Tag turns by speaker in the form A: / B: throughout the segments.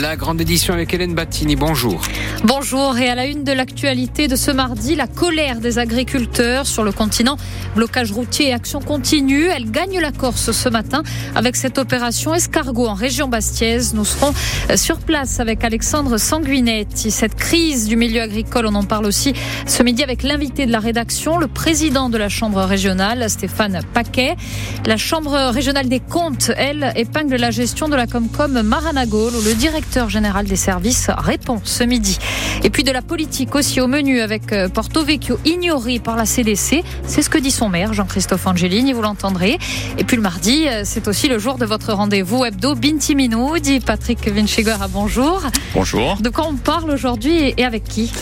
A: La grande édition avec Hélène Battini, bonjour.
B: Bonjour et à la une de l'actualité de ce mardi, la colère des agriculteurs sur le continent. Blocage routier et action continue. Elle gagne la Corse ce matin avec cette opération escargot en région bastiaise. Nous serons sur place avec Alexandre Sanguinetti. Cette crise du milieu agricole, on en parle aussi ce midi avec l'invité de la rédaction, le président de la Chambre régionale, Stéphane Paquet. La Chambre régionale des comptes, elle, épingle la gestion de la Comcom Maranagol où le directeur général des services répond ce midi. Et puis de la politique aussi au menu avec euh, Porto Vecchio ignoré par la CDC. C'est ce que dit son maire, Jean-Christophe Angelini, vous l'entendrez. Et puis le mardi, euh, c'est aussi le jour de votre rendez-vous hebdo Bintimino, dit Patrick Vinciguera. Bonjour.
C: Bonjour.
B: De quoi on parle aujourd'hui et avec qui?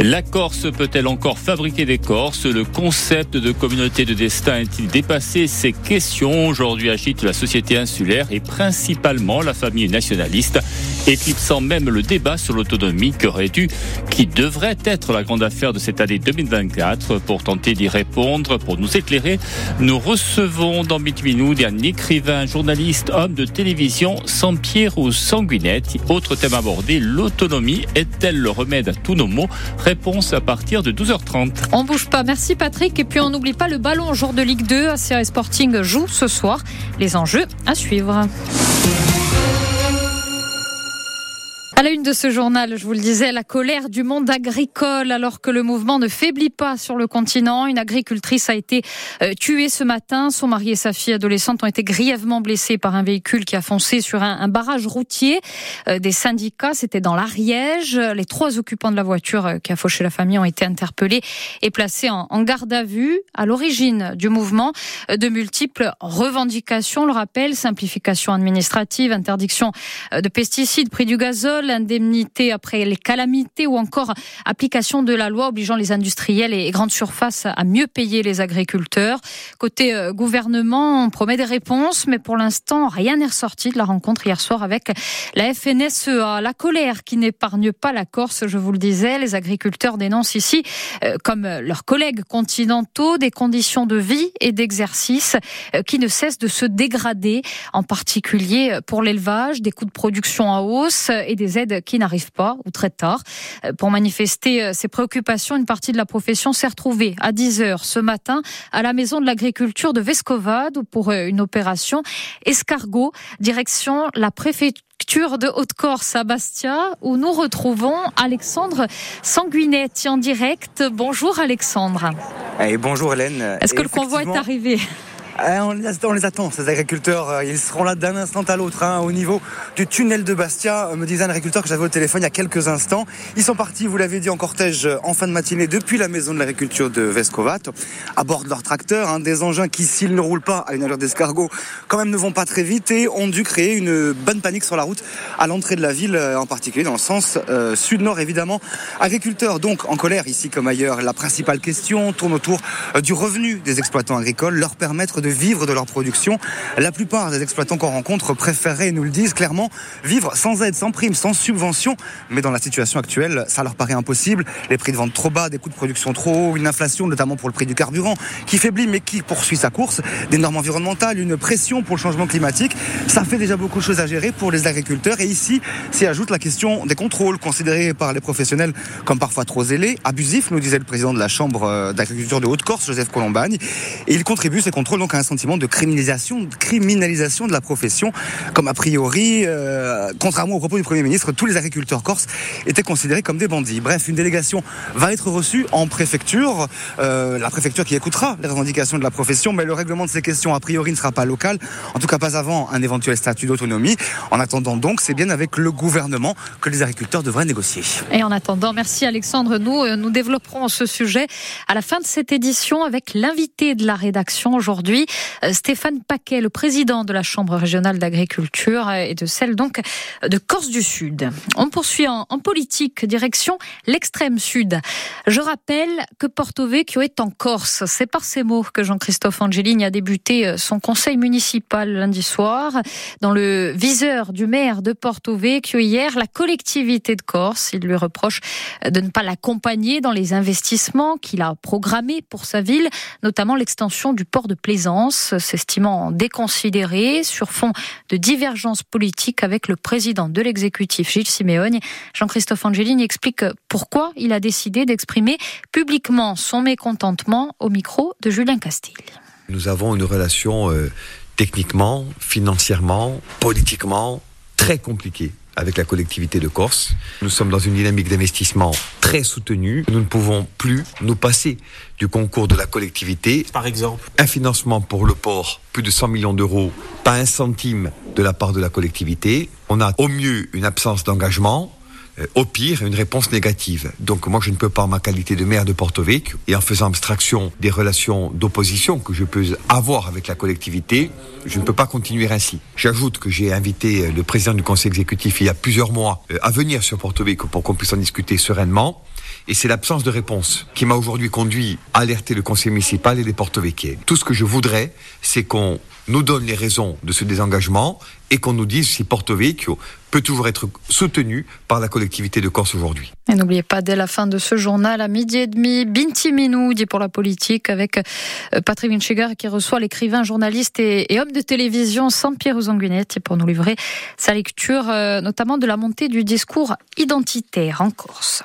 C: La Corse peut-elle encore fabriquer des Corses? Le concept de communauté de destin est-il dépassé? Ces questions aujourd'hui agitent la société insulaire et principalement la famille nationaliste, éclipsant même le débat sur l'autonomie qui aurait dû, qui devrait être la grande affaire de cette année 2024. Pour tenter d'y répondre, pour nous éclairer, nous recevons dans Bitminoud un écrivain, journaliste, homme de télévision, sans pierre ou sanguinette. Autre thème abordé, l'autonomie est-elle le remède à tous nos maux? Réponse à partir de 12h30.
B: On bouge pas. Merci Patrick. Et puis on n'oublie pas le ballon jour de Ligue 2. ACR Sporting joue ce soir. Les enjeux à suivre. À la une de ce journal, je vous le disais, la colère du monde agricole alors que le mouvement ne faiblit pas sur le continent. Une agricultrice a été euh, tuée ce matin. Son mari et sa fille adolescente ont été grièvement blessés par un véhicule qui a foncé sur un, barrage routier. Euh, des syndicats, c'était dans l'Ariège. Les trois occupants de la voiture euh, qui a fauché la famille ont été interpellés et placés en, en garde à vue. À l'origine du mouvement, de multiples revendications, le rappel, simplification administrative, interdiction de pesticides, prix du gazole, indemnité après les calamités ou encore application de la loi obligeant les industriels et grandes surfaces à mieux payer les agriculteurs. Côté euh, gouvernement, on promet des réponses, mais pour l'instant, rien n'est ressorti de la rencontre hier soir avec la FNSEA. La colère qui n'épargne pas la Corse, je vous le disais, les agriculteurs dénoncent ici, euh, comme leurs collègues continentaux, des conditions de vie et d'exercice euh, qui ne cessent de se dégrader, en particulier pour l'élevage, des coûts de production en hausse et des aides qui n'arrivent pas ou très tard. Pour manifester ces préoccupations, une partie de la profession s'est retrouvée à 10 heures ce matin à la maison de l'agriculture de Vescovade pour une opération escargot, direction la préfecture de Haute-Corse à Bastia, où nous retrouvons Alexandre Sanguinetti en direct. Bonjour Alexandre.
D: Et bonjour Hélène.
B: Est-ce que le convoi est arrivé?
D: On les, attend, on les attend, ces agriculteurs. Ils seront là d'un instant à l'autre, hein, au niveau du tunnel de Bastia, me disait un agriculteur que j'avais au téléphone il y a quelques instants. Ils sont partis, vous l'avez dit, en cortège en fin de matinée depuis la maison de l'agriculture de Vescovat, à bord de leur tracteur, hein, des engins qui, s'ils ne roulent pas à une allure d'escargot, quand même ne vont pas très vite et ont dû créer une bonne panique sur la route à l'entrée de la ville, en particulier dans le sens euh, sud-nord, évidemment. Agriculteurs, donc, en colère, ici comme ailleurs. La principale question tourne autour euh, du revenu des exploitants agricoles, leur permettre de vivre de leur production. La plupart des exploitants qu'on rencontre préféreraient, nous le disent clairement, vivre sans aide, sans prime, sans subvention. Mais dans la situation actuelle, ça leur paraît impossible. Les prix de vente trop bas, des coûts de production trop hauts, une inflation, notamment pour le prix du carburant, qui faiblit mais qui poursuit sa course, des normes environnementales, une pression pour le changement climatique. Ça fait déjà beaucoup de choses à gérer pour les agriculteurs. Et ici, s'y ajoute la question des contrôles considérés par les professionnels comme parfois trop zélés, abusifs, nous disait le président de la Chambre d'agriculture de Haute-Corse, Joseph Colombagne. Et il contribue, ces contrôles, donc un sentiment de criminalisation, de criminalisation de la profession, comme a priori, euh, contrairement au propos du Premier ministre, tous les agriculteurs corses étaient considérés comme des bandits. Bref, une délégation va être reçue en préfecture, euh, la préfecture qui écoutera les revendications de la profession, mais le règlement de ces questions, a priori, ne sera pas local, en tout cas pas avant un éventuel statut d'autonomie. En attendant donc, c'est bien avec le gouvernement que les agriculteurs devraient négocier.
B: Et en attendant, merci Alexandre, nous, euh, nous développerons ce sujet à la fin de cette édition avec l'invité de la rédaction aujourd'hui, Stéphane Paquet, le président de la Chambre régionale d'agriculture et de celle donc de Corse du Sud. On poursuit en, politique, direction l'extrême sud. Je rappelle que Porto Vecchio est en Corse. C'est par ces mots que Jean-Christophe Angelini a débuté son conseil municipal lundi soir. Dans le viseur du maire de Porto Vecchio hier, la collectivité de Corse, il lui reproche de ne pas l'accompagner dans les investissements qu'il a programmés pour sa ville, notamment l'extension du port de Plaisance s'estimant déconsidéré sur fond de divergences politiques avec le président de l'exécutif Gilles Simeone. Jean-Christophe Angelini explique pourquoi il a décidé d'exprimer publiquement son mécontentement au micro de Julien Castille.
E: Nous avons une relation euh, techniquement, financièrement, politiquement très compliquée avec la collectivité de Corse. Nous sommes dans une dynamique d'investissement très soutenue. Nous ne pouvons plus nous passer du concours de la collectivité.
F: Par exemple
E: Un financement pour le port, plus de 100 millions d'euros, pas un centime de la part de la collectivité. On a au mieux une absence d'engagement au pire, une réponse négative. Donc moi, je ne peux pas, en ma qualité de maire de Porto Vecchio, et en faisant abstraction des relations d'opposition que je peux avoir avec la collectivité, je ne peux pas continuer ainsi. J'ajoute que j'ai invité euh, le président du conseil exécutif il y a plusieurs mois euh, à venir sur Porto Vecchio pour qu'on puisse en discuter sereinement. Et c'est l'absence de réponse qui m'a aujourd'hui conduit à alerter le conseil municipal et les Porto Vecchio. Tout ce que je voudrais, c'est qu'on nous donne les raisons de ce désengagement et qu'on nous dise si Porto Vecchio peut toujours être soutenu par la collectivité de Corse aujourd'hui.
B: Et n'oubliez pas, dès la fin de ce journal, à midi et demi, Binti Minou dit pour la politique avec euh, Patrick Vinchiger qui reçoit l'écrivain, journaliste et, homme de télévision Sampiero Zanguinetti pour nous livrer sa lecture, euh, notamment de la montée du discours identitaire en Corse.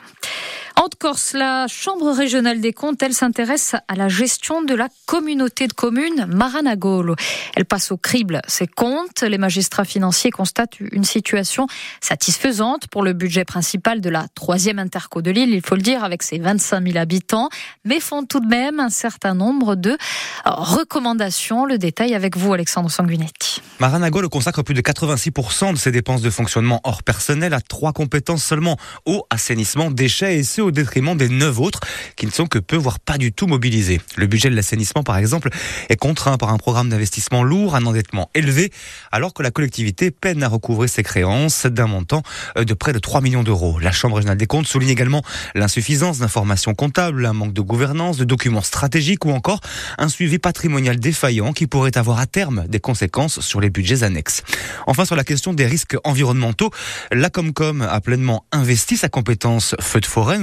B: En Corse, la Chambre régionale des comptes, elle s'intéresse à la gestion de la communauté de communes Maranagolo. Elle passe au crible ses comptes. Les magistrats financiers constatent une situation satisfaisante pour le budget principal de la troisième interco de l'île, il faut le dire, avec ses 25 000 habitants, mais font tout de même un certain nombre de recommandations. Le détail avec vous, Alexandre Sanguinetti.
G: Maranagolo consacre plus de 86% de ses dépenses de fonctionnement hors personnel à trois compétences seulement eau, assainissement, déchets et ce au détriment des neuf autres qui ne sont que peu, voire pas du tout mobilisés. Le budget de l'assainissement, par exemple, est contraint par un programme d'investissement lourd, un endettement élevé, alors que la collectivité peine à recouvrer ses créances d'un montant euh, de près de 3 millions d'euros. La Chambre régionale des comptes souligne également l'insuffisance d'informations comptables, un manque de gouvernance, de documents stratégiques ou encore un suivi patrimonial défaillant qui pourrait avoir à terme des conséquences sur les budgets annexes. Enfin, sur la question des risques environnementaux, la Comcom a pleinement investi sa compétence feu de forêt,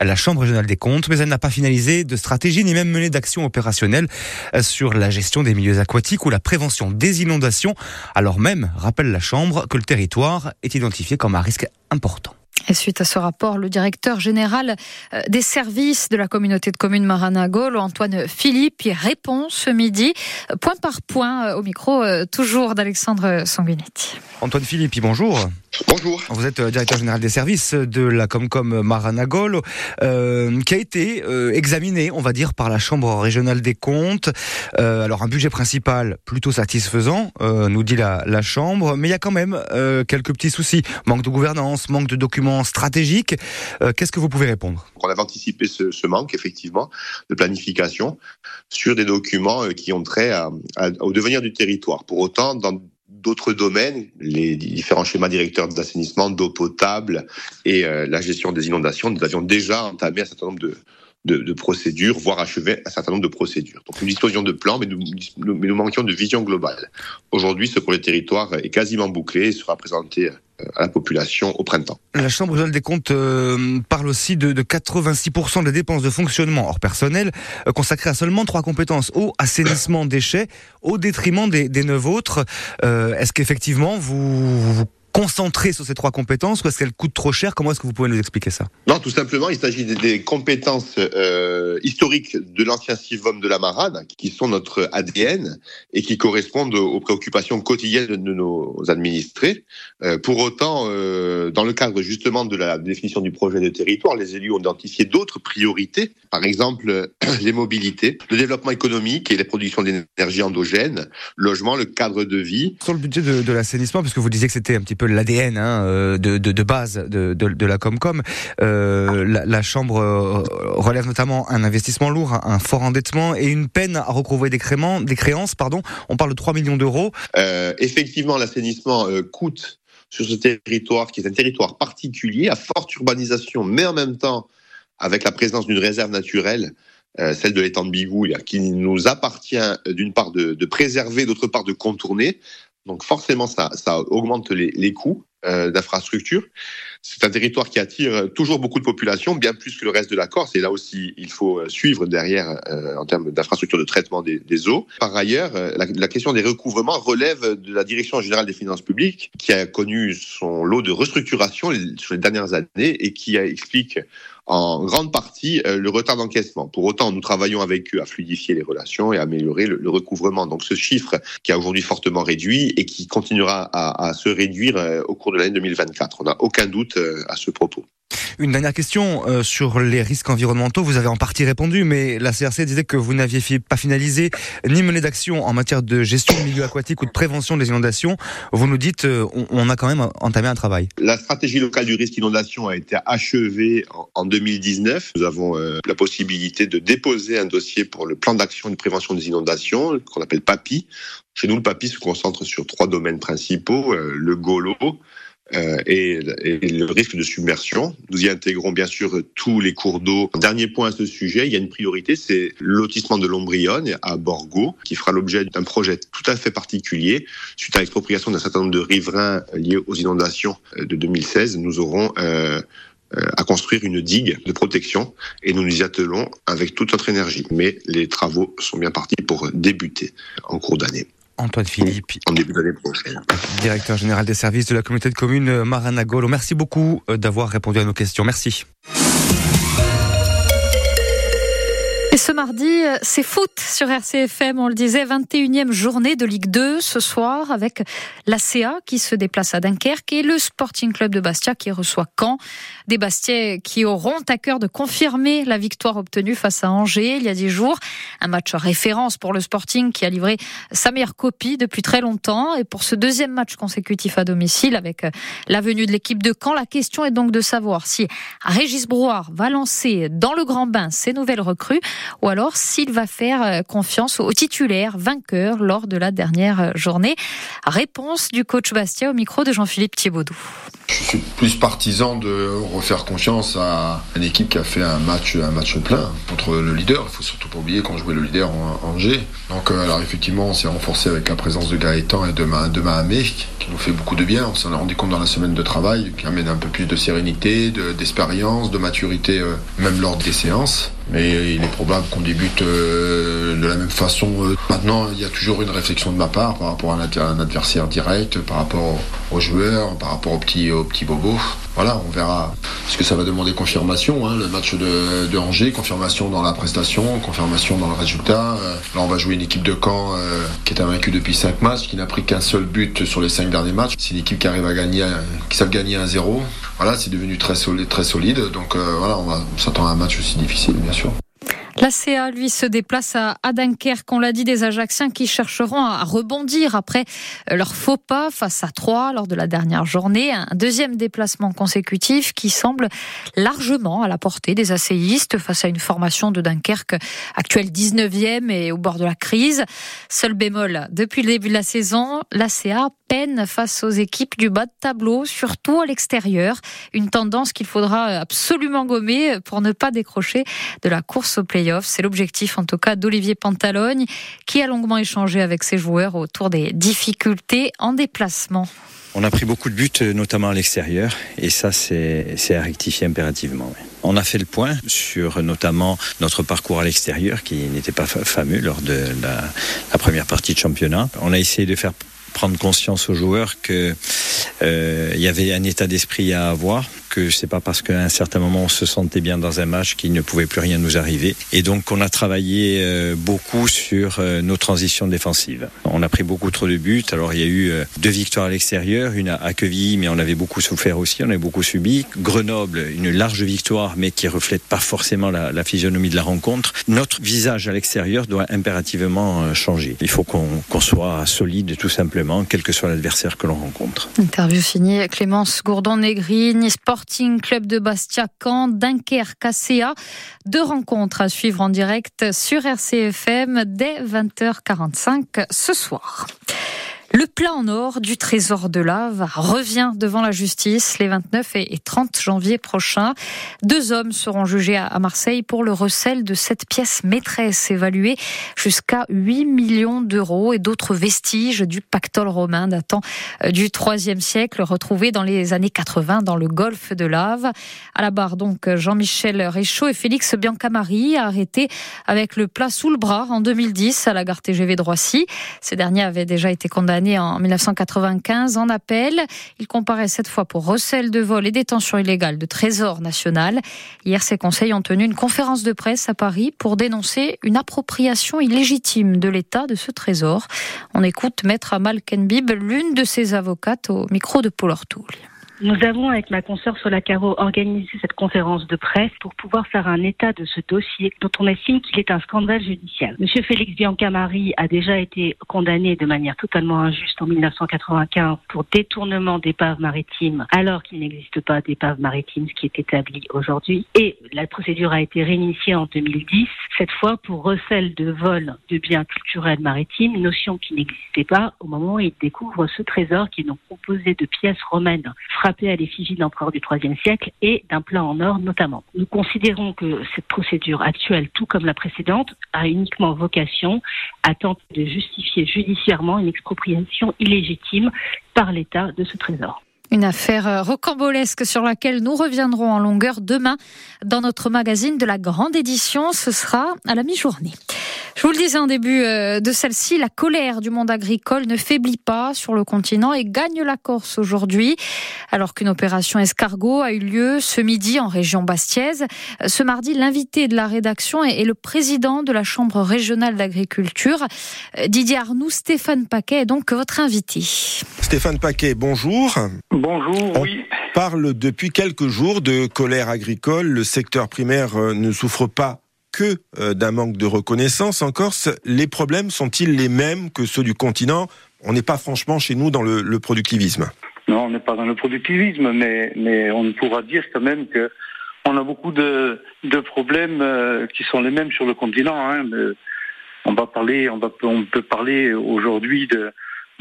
G: la Chambre régionale des comptes, mais elle n'a pas finalisé de stratégie ni même mené d'action opérationnelle euh, sur la gestion des milieux aquatiques ou la prévention des inondations, alors même, rappelle la Chambre, que le territoire est identifié comme un risque important.
B: Et suite à ce rapport, le directeur général euh, des services de la communauté de communes Maranagol, Antoine Philippe, y répond ce midi, point par point, euh, au micro toujours d'Alexandre Sanguinetti.
G: Antoine Philippe, bonjour.
H: Bonjour.
G: Vous êtes euh, directeur général des services de la Comcom Maranagol, euh, qui a été euh, examiné, on va dire, par la Chambre régionale des comptes. Euh, alors un budget principal plutôt satisfaisant, nous dit la, la, Chambre, mais il y a quand même quelques petits soucis. Manque de gouvernance, manque de documents stratégiques. Qu'est-ce que vous pouvez répondre?
H: On avait anticipé ce, ce, manque, effectivement, de planification sur des documents qui ont trait à, à, au devenir du territoire. Pour autant, dans d'autres domaines, les différents schémas directeurs d'assainissement, d'eau potable et euh, la gestion des inondations, nous avions déjà entamé un certain nombre de, de, procédures, voire achevé un certain nombre de procédures. Donc nous disposions de plans, mais nous, nous manquions de vision globale. Aujourd'hui, ce projet de territoire est quasiment bouclé et sera présenté à la population au printemps.
G: La Chambre des comptes euh, parle aussi de, de 86% des dépenses de fonctionnement hors personnel euh, consacrées à seulement trois compétences eau, assainissement, déchets, au détriment des, neuf autres. Euh, Est-ce qu'effectivement vous concentrée sur ces trois compétences ou est-ce qu'elles coûtent trop cher? Comment est-ce que vous pouvez nous expliquer ça?
H: Non, tout simplement, il s'agit des, compétences euh, historiques de l'ancien CIVOM de la Marade, qui sont notre ADN et qui correspondent aux préoccupations quotidiennes de nos administrés. Euh, pour autant, euh, dans le cadre justement de la définition du projet de territoire, les élus ont identifié d'autres priorités, par exemple les mobilités, le développement économique et les productions d'énergie endogène, logement, le cadre de vie.
G: Sur le budget de, de l'assainissement, parce que vous disiez que c'était un petit peu l'ADN hein, euh, de, base de, la Comcom. Euh, la, Chambre euh, relève notamment un investissement lourd, un fort endettement et une peine à recouvrer des, créances. Pardon. On parle de 3 millions d'euros.
H: Effectivement, l'assainissement coûte sur ce territoire qui est un territoire particulier, à forte urbanisation, mais en même temps avec la présence d'une réserve naturelle celle de l'étang de Bigou, qui nous appartient d'une part de préserver, d'autre part de contourner. Donc forcément, ça, augmente les, coûts. euh, d'infrastructures. C'est un territoire qui attire toujours beaucoup de population, bien plus que le reste de la Corse. Et là aussi, il faut suivre derrière euh, en termes d'infrastructures de traitement des, eaux. Par ailleurs, euh, la, la, question des recouvrements relève de la Direction générale des finances publiques, qui a connu son lot de restructuration sur les dernières années et qui explique en grande partie euh, le retard d'encaissement. Pour autant, nous travaillons avec eux à fluidifier les relations et à améliorer le, le recouvrement. Donc ce chiffre qui a aujourd'hui fortement réduit et qui continuera à, à se réduire euh, au cours de l'année 2024. On n'a aucun doute euh, à ce propos.
G: Une dernière question euh, sur les risques environnementaux. Vous avez en partie répondu, mais la CRC disait que vous n'aviez pas finalisé ni mené d'action en matière de gestion du milieu aquatique ou de prévention des inondations. Vous nous dites, euh, on, on, a quand même entamé un travail.
H: La stratégie locale du risque inondation a été achevée en, en 2019. Nous avons euh, la possibilité de déposer un dossier pour le plan d'action de prévention des inondations, qu'on appelle PAPI. Chez nous, le PAPI se concentre sur trois domaines principaux, euh, le GOLO, euh, et, le risque de submersion. Nous y intégrons bien sûr tous les cours d'eau. Dernier point à ce sujet, il y a une priorité, c'est lotissement de l'Ombrionne à Borgo, qui fera l'objet d'un projet tout à fait particulier. Suite à l'expropriation d'un certain nombre de riverains liés aux inondations de 2016, nous aurons euh, à construire une digue de protection et nous nous y attelons avec toute notre énergie. Mais les travaux sont bien partis pour débuter en cours d'année.
G: Antoine Philippe,
H: en début d'année prochaine.
G: Directeur général des services de la communauté de communes Maranagolo. Merci beaucoup d'avoir répondu à nos questions. Merci.
B: Et ce mardi, c'est foot sur RCFM, on le disait, 21e journée de Ligue 2 ce soir avec l'ACA qui se déplace à Dunkerque et le Sporting Club de Bastia qui reçoit Caen. Des Bastiais qui auront à cœur de confirmer la victoire obtenue face à Angers il y a dix jours. Un match référence pour le Sporting qui a livré sa meilleure copie depuis très longtemps. Et pour ce deuxième match consécutif à domicile avec la venue de l'équipe de Caen, la question est donc de savoir si Régis Brouard va lancer dans le grand bain ses nouvelles recrues ou alors s'il va faire confiance au titulaire vainqueur lors de la dernière journée. Réponse du coach Bastia au micro de Jean-Philippe Thiebaudou.
F: Je suis plus partisan de refaire confiance à une équipe qui a fait un match, un match plein contre le leader. Il faut surtout pas oublier qu'on jouait le leader en Angers. Donc alors effectivement, on s'est renforcé avec la présence de Gaëtan et de, de Mahamé, qui nous fait beaucoup de bien. On s'en est rendu compte dans la semaine de travail, qui amène un peu plus de sérénité, d'expérience, de, maturité, euh, même lors des séances. Mais il est probable qu'on débute euh, de la même façon. Maintenant, il y a toujours une réflexion de ma part par rapport à un adversaire direct, par rapport aux joueurs, par rapport aux petits, aux petits bobos. Voilà, on verra ce que ça va demander confirmation. Hein, le match de, de, Angers, confirmation dans la prestation, confirmation dans le résultat. Euh, là, on va jouer une équipe de Caen euh, qui est invaincue depuis 5 matchs, qui n'a pris qu'un seul but sur les 5 derniers matchs. C'est une équipe qui arrive à gagner, qui savent gagner 1-0. Voilà, c'est devenu très solide, très solide. Donc euh, voilà, on, on s'attend à un match aussi difficile, bien sûr.
B: L'ACA, lui, se déplace à, Dunkerque. On l'a dit, des Ajaxiens qui chercheront à rebondir après leur faux pas face à Troyes lors de la dernière journée. Un deuxième déplacement consécutif qui semble largement à la portée des ACistes face à une formation de Dunkerque actuelle 19e et au bord de la crise. Seul bémol, depuis le début de la saison, l'ACA peine face aux équipes du bas de tableau, surtout à l'extérieur. Une tendance qu'il faudra absolument gommer pour ne pas décrocher de la course au c'est l'objectif en tout cas d'Olivier Pantalogne qui a longuement échangé avec ses joueurs autour des difficultés en déplacement.
I: On a pris beaucoup de buts, notamment à l'extérieur, et ça, c'est à rectifier impérativement. On a fait le point sur notamment notre parcours à l'extérieur, qui n'était pas fameux lors de la, première partie de championnat. On a essayé de faire prendre conscience aux joueurs que euh, y avait un état d'esprit à avoir, que c'est pas parce qu'à un certain moment on se sentait bien dans un match qu'il ne pouvait plus rien nous arriver. Et donc on a travaillé euh, beaucoup sur euh, nos transitions défensives. On a pris beaucoup trop de buts. Alors il y a eu euh, deux victoires à l'extérieur, une à Quevilly, mais on avait beaucoup souffert aussi, on avait beaucoup subi. Grenoble, une large victoire, mais qui reflète pas forcément la, physionomie de la rencontre. Notre visage à l'extérieur doit impérativement changer. Il faut qu'on qu soit solide tout simplement, quel que soit l'adversaire que l'on rencontre.
B: Interview signée Clémence Gourdon-Negri, Sporting Club de Bastia, Caen, Dunkerque, ACA. Deux rencontres à suivre en direct sur RCFM dès 20h45 ce soir. Le plan en or du trésor de lave revient devant la justice les 29 et 30 janvier prochains. Deux hommes seront jugés à Marseille pour le recel de cette pièce maîtresse évaluée jusqu'à 8 millions d'euros et d'autres vestiges du pactole romain datant euh, du IIIe siècle retrouvés dans les années 80 dans le golfe de Lave. À la barre donc Jean-Michel Réchaud et Félix Biancamari arrêtés avec le plat sous le bras en 2010 à la gare TGV de Roissy. Ces derniers avaient déjà été condamnés en 1995 en appel. Il comparaît cette fois pour recel de vol et détention illégale de trésor national. Hier, ces conseils ont tenu une conférence de presse à Paris pour dénoncer une appropriation illégitime de l'État de ce trésor. On écoute Maître Amal Kenbib, l'une de ses avocates, au micro de Paul Ortoul.
J: Nous avons, avec ma consoeur Solacaro, organisé cette conférence de presse pour pouvoir faire un état de ce dossier dont on estime qu'il est un scandale judiciaire. Monsieur Félix Biancamari a déjà été condamné de manière totalement injuste en 1995 pour détournement d'épaves maritimes alors qu'il n'existe pas d'épave maritime, ce qui est établi aujourd'hui. Et la procédure a été réinitiée en 2010, cette fois pour recel de vol de biens culturels maritimes, notion qui n'existait pas au moment où il découvre ce trésor qui est donc composé de pièces romaines à l'effigie de l'empereur du IIIe siècle et d'un plan en or notamment. Nous considérons que cette procédure actuelle, tout comme la précédente, a uniquement vocation à tenter de justifier judiciairement une expropriation illégitime par l'État de ce trésor.
B: Une affaire euh, rocambolesque sur laquelle nous reviendrons en longueur demain dans notre magazine de la grande édition. Ce sera à la mi-journée. Je vous le disais en début euh, de celle-ci, la colère du monde agricole ne faiblit pas sur le continent et gagne la Corse aujourd'hui, alors qu'une opération escargot a eu lieu ce midi en région bastiaise. Ce mardi, l'invité de la rédaction est le président de la Chambre régionale d'agriculture, euh, Didier Arnoux. Stéphane Paquet est donc votre invité.
K: Stéphane Paquet, bonjour.
L: Bonjour,
K: On
L: oui.
K: parle depuis quelques jours de colère agricole. Le secteur primaire euh, ne souffre pas que euh, d'un manque de reconnaissance en Corse. Les problèmes sont-ils les mêmes que ceux du continent? On n'est pas franchement chez nous dans le, productivisme.
L: Non, on n'est pas dans le productivisme, mais, mais on pourra dire quand même que on a beaucoup de, de problèmes euh, qui sont les mêmes sur le continent. Hein. on va parler, on, va, on peut parler aujourd'hui de,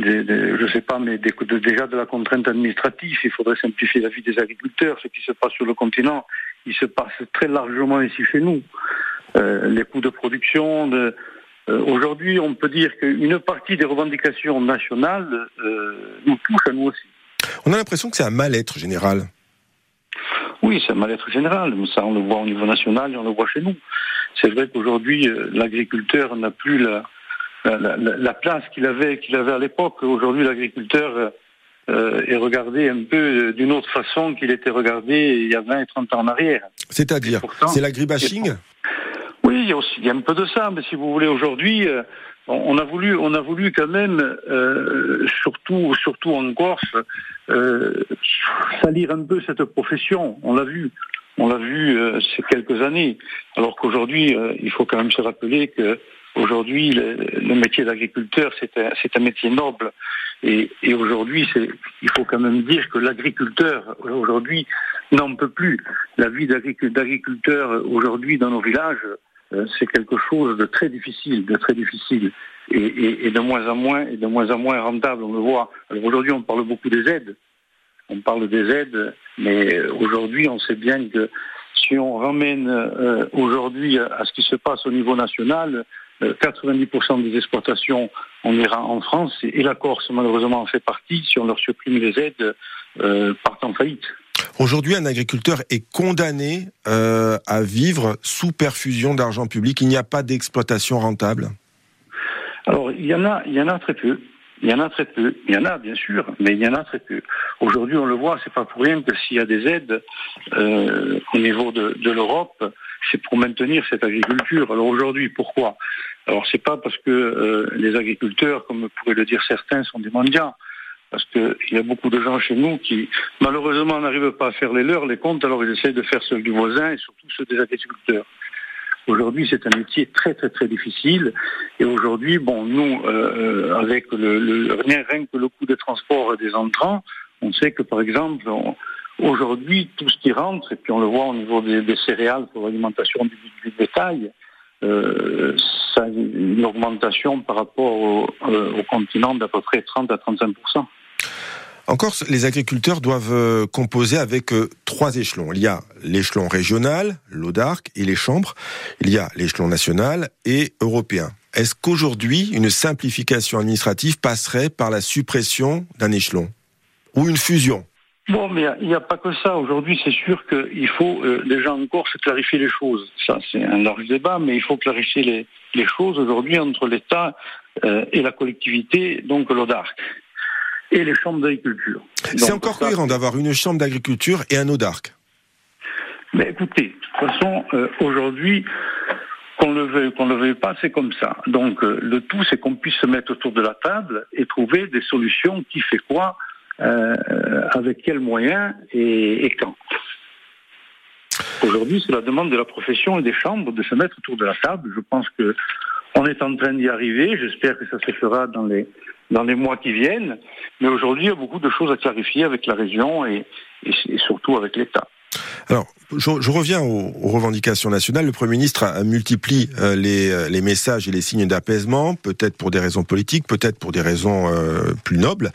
L: je ne sais pas, mais déjà de la contrainte administrative. Il faudrait simplifier la vie des agriculteurs. Ce qui se passe sur le continent, il se passe très largement ici chez nous. Euh, les coûts de production. De, euh, Aujourd'hui, on peut dire qu'une partie des revendications nationales euh, nous touche à nous aussi.
K: On a l'impression que c'est un mal-être général.
L: Oui, c'est un mal-être général. Ça, on le voit au niveau national et on le voit chez nous. C'est vrai qu'aujourd'hui, l'agriculteur n'a plus la, la, place qu'il avait, qu'il avait à l'époque. Aujourd'hui, l'agriculteur euh, est regardé un peu d'une autre façon qu'il était regardé il y a 20 et 30 ans en arrière.
K: C'est-à-dire C'est l'agribashing
L: Oui, il y, a aussi, il y a un peu de ça, mais si vous voulez, aujourd'hui, euh, on a voulu, on a voulu quand même, euh, surtout, surtout en Corse, salir un peu cette profession. On l'a vu. On l'a vu ces quelques années. Alors qu'aujourd'hui, il faut quand même se rappeler que Aujourd'hui, le, métier d'agriculteur, c'est un, métier noble. Et, aujourd'hui, il faut quand même dire que l'agriculteur, aujourd'hui, n'en peut plus. La vie d'agriculteur, aujourd'hui, dans nos villages, euh, c'est quelque chose de très difficile, de très difficile. Et, de moins en moins, et de moins en moins rentable, on le voit. Alors aujourd'hui, on parle beaucoup des aides. On parle des aides, mais aujourd'hui, on sait bien que si on ramène euh, aujourd'hui à ce qui se passe au niveau national, 90% des exploitations on ira en France et la Corse malheureusement en fait partie. Si on leur supprime les aides, euh, partent en faillite.
K: Aujourd'hui, un agriculteur est condamné euh, à vivre sous perfusion d'argent public. Il n'y a pas d'exploitation rentable.
L: Alors, il y en a, il y en a très peu. Il y en a très peu. Il y en a, bien sûr, mais il y en a très peu. Aujourd'hui, on le voit, c'est pas pour rien que s'il y a des aides euh, au niveau de, de l'Europe, c'est pour maintenir cette agriculture. Alors aujourd'hui, pourquoi? Alors c'est pas parce que euh, les agriculteurs, comme pourraient le dire certains, sont des mendiants. Parce qu'il y a beaucoup de gens chez nous qui, malheureusement, n'arrivent pas à faire les leurs, les comptes, alors ils essayent de faire ceux du voisin et surtout ceux des agriculteurs. Aujourd'hui, c'est un métier très très très difficile. Et aujourd'hui, bon, nous, euh, avec le, le, rien, rien que le coût des transports des entrants, on sait que par exemple, Aujourd'hui, tout ce qui rentre, et puis on le voit au niveau des, céréales pour l'alimentation du, bétail, euh, ça a une augmentation par rapport au, au continent d'à peu près 30 à 35%
K: en Corse, les agriculteurs doivent composer avec trois échelons. Il y a l'échelon régional, l'ODARC et les chambres. Il y a l'échelon national et européen. Est-ce qu'aujourd'hui, une simplification administrative passerait par la suppression d'un échelon ou une fusion?
L: Bon, mais il n'y a, pas que ça. Aujourd'hui, c'est sûr qu'il faut euh, déjà encore se clarifier les choses. Ça, c'est un large débat, mais il faut clarifier les, les choses aujourd'hui entre l'État euh, et la collectivité, donc l'ODARC, et les chambres d'agriculture.
K: C'est encore cohérent d'avoir une chambre d'agriculture et un ODARC
L: Mais écoutez, de toute façon, euh, aujourd'hui, qu'on le veuille, qu'on le veuille pas, c'est comme ça. Donc, euh, le tout, c'est qu'on puisse se mettre autour de la table et trouver des solutions qui fait quoi euh, avec quels moyens et, quand. Aujourd'hui, c'est la demande de la profession et des chambres de se mettre autour de la table. Je pense que on est en train d'y arriver. J'espère que ça se fera dans les dans les mois qui viennent. Mais aujourd'hui, il y a beaucoup de choses à clarifier avec la région et, et surtout avec l'État.
K: Alors, je, reviens aux, revendications nationales. Le Premier ministre multiplie euh, les, euh, les, messages et les signes d'apaisement, peut-être pour des raisons politiques, peut-être pour des raisons euh, plus nobles,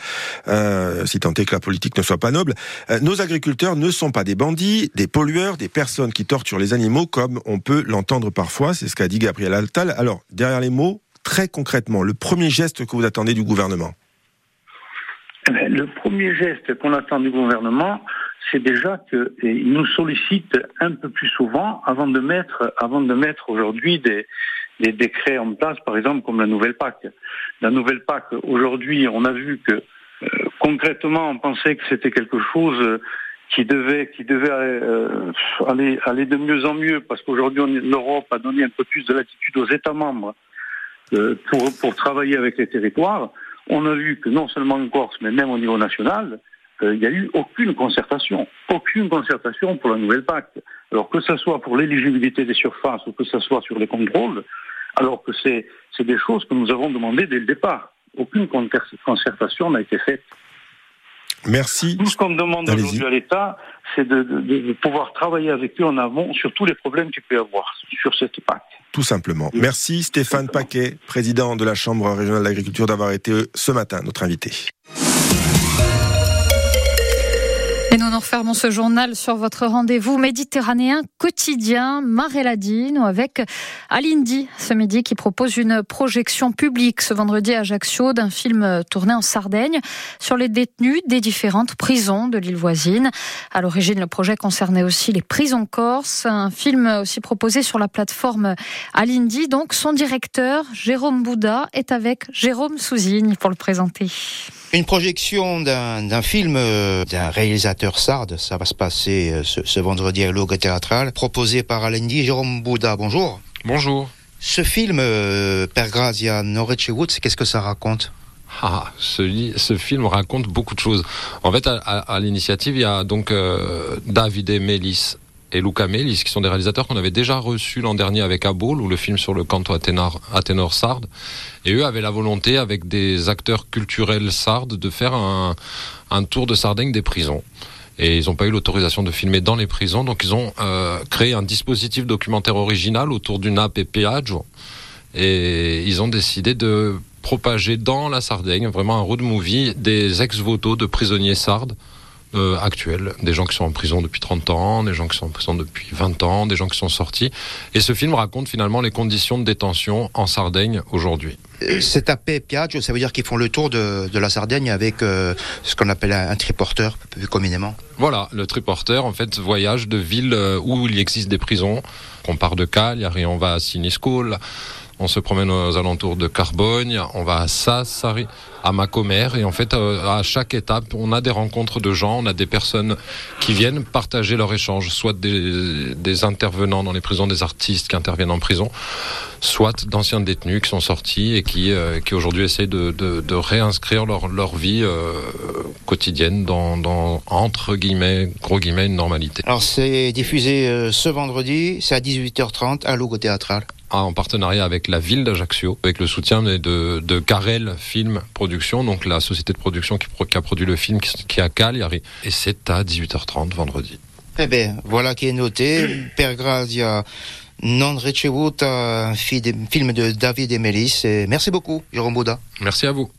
K: si tant est que la politique ne soit pas noble. nos agriculteurs ne sont pas des bandits, des pollueurs, des personnes qui torturent les animaux, comme on peut l'entendre parfois. C'est ce qu'a dit Gabriel Altal. Alors, derrière les mots, très concrètement, le premier geste que vous attendez du gouvernement?
L: Eh Le premier geste qu'on attend du gouvernement, c'est déjà qu'ils nous sollicitent un peu plus souvent avant de mettre, avant de mettre aujourd'hui des, des décrets en place, par exemple comme la nouvelle PAC. La nouvelle PAC, aujourd'hui, on a vu que euh, concrètement, on pensait que c'était quelque chose euh, qui devait, qui devait euh, aller, aller de mieux en mieux, parce qu'aujourd'hui, l'Europe a donné un peu plus de latitude aux États membres pour, pour travailler avec les territoires. On a vu que non seulement en Corse, mais même au niveau national, il n'y a eu aucune concertation, aucune concertation pour la nouvelle PAC. Alors que ce soit pour l'éligibilité des surfaces ou que ce soit sur les contrôles, alors que c'est des choses que nous avons demandées dès le départ. Aucune concertation n'a été faite.
K: Merci.
L: Tout ce qu'on demande aujourd'hui à l'État, c'est de, de, de, pouvoir travailler avec eux en avant sur tous les problèmes qu'il peut y avoir sur cette PAC.
K: Tout simplement. Merci Stéphane Paquet, président de la Chambre régionale d'agriculture, d'avoir été ce matin notre invité.
B: Et nous nous refermons ce journal sur votre rendez-vous méditerranéen quotidien, Maréladine, avec Alindi ce midi qui propose une projection publique ce vendredi à Ajaccio d'un film tourné en Sardaigne sur les détenus des différentes prisons de l'île voisine. À l'origine, le projet concernait aussi les prisons corses, un film aussi proposé sur la plateforme Alindi. Donc, son directeur, Jérôme Bouddha, est avec Jérôme Souzigne pour le présenter.
M: Une projection d'un film euh, d'un réalisateur sarde, ça va se passer euh, ce, ce vendredi à l'Ogre Théâtral, proposé par Alendi Jérôme Bouddha. Bonjour.
N: Bonjour.
M: Ce film, euh, Père Grazia Norwich qu'est-ce que ça raconte?
N: Ah, ce, ce, film raconte beaucoup de choses. En fait, à, à, à l'initiative, il y a donc euh, David et Mélis et Luca Melis, qui sont des réalisateurs qu'on avait déjà reçus l'an dernier avec Aboul, ou le film sur le canto Athénor, Athénor sarde. Et eux avaient la volonté, avec des acteurs culturels sardes, de faire un, un tour de Sardaigne des prisons. Et ils n'ont pas eu l'autorisation de filmer dans les prisons, donc ils ont euh, créé un dispositif documentaire original autour du NAP et Peaggio. Et ils ont décidé de propager dans la Sardaigne, vraiment un road movie, des ex-voto de prisonniers sardes euh, actuels, des gens qui sont en prison depuis 30 ans, des gens qui sont en prison depuis 20 ans, des gens qui sont sortis. Et ce film raconte finalement les conditions de détention en Sardaigne aujourd'hui.
M: C'est à Piaggio, ça veut dire qu'ils font le tour de, de la Sardaigne avec euh, ce qu'on appelle un, un triporteur, plus communément.
N: Voilà, le triporteur, en fait, voyage de villes euh, où il existe des prisons. On part de Cagliari, on va à Siniscola, on se promène aux alentours de Carbogne, on va à Sassari, à Macomer, et en fait, euh, à chaque étape, on a des rencontres de gens, on a des personnes qui viennent partager leur échange, soit des, des intervenants dans les prisons, des artistes qui interviennent en prison, soit d'anciens détenus qui sont sortis et qui, euh, qui aujourd'hui essayent de, de, de, réinscrire leur, leur vie euh, quotidienne dans, dans, entre guillemets, gros guillemets, une normalité.
M: Alors c'est diffusé euh, ce vendredi, c'est à 18h30 à Logo Théâtral.
N: En partenariat avec la ville d'Ajaccio, avec le soutien de, de Carrel Film Production, donc la société de production qui, qui a produit le film qui, qui est à Cagliari. Et c'est à 18h30 vendredi.
M: Eh bien, voilà qui est noté. Père Grazia non ricevuto un film de David et Mélisse. merci beaucoup, Jérôme Bouda.
N: Merci à vous.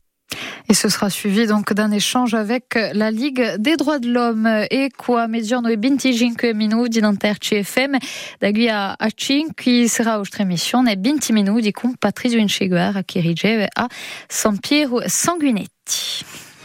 B: Et ce sera suivi donc d'un échange avec la Ligue des droits de l'homme. Et quoi, mediano e 25 minuti d'inter CFM da qui a, a 5 sarà vostra emissione 20 minuti con Patrizio Inceguer a chi riceve a San Piero Sanguinetti.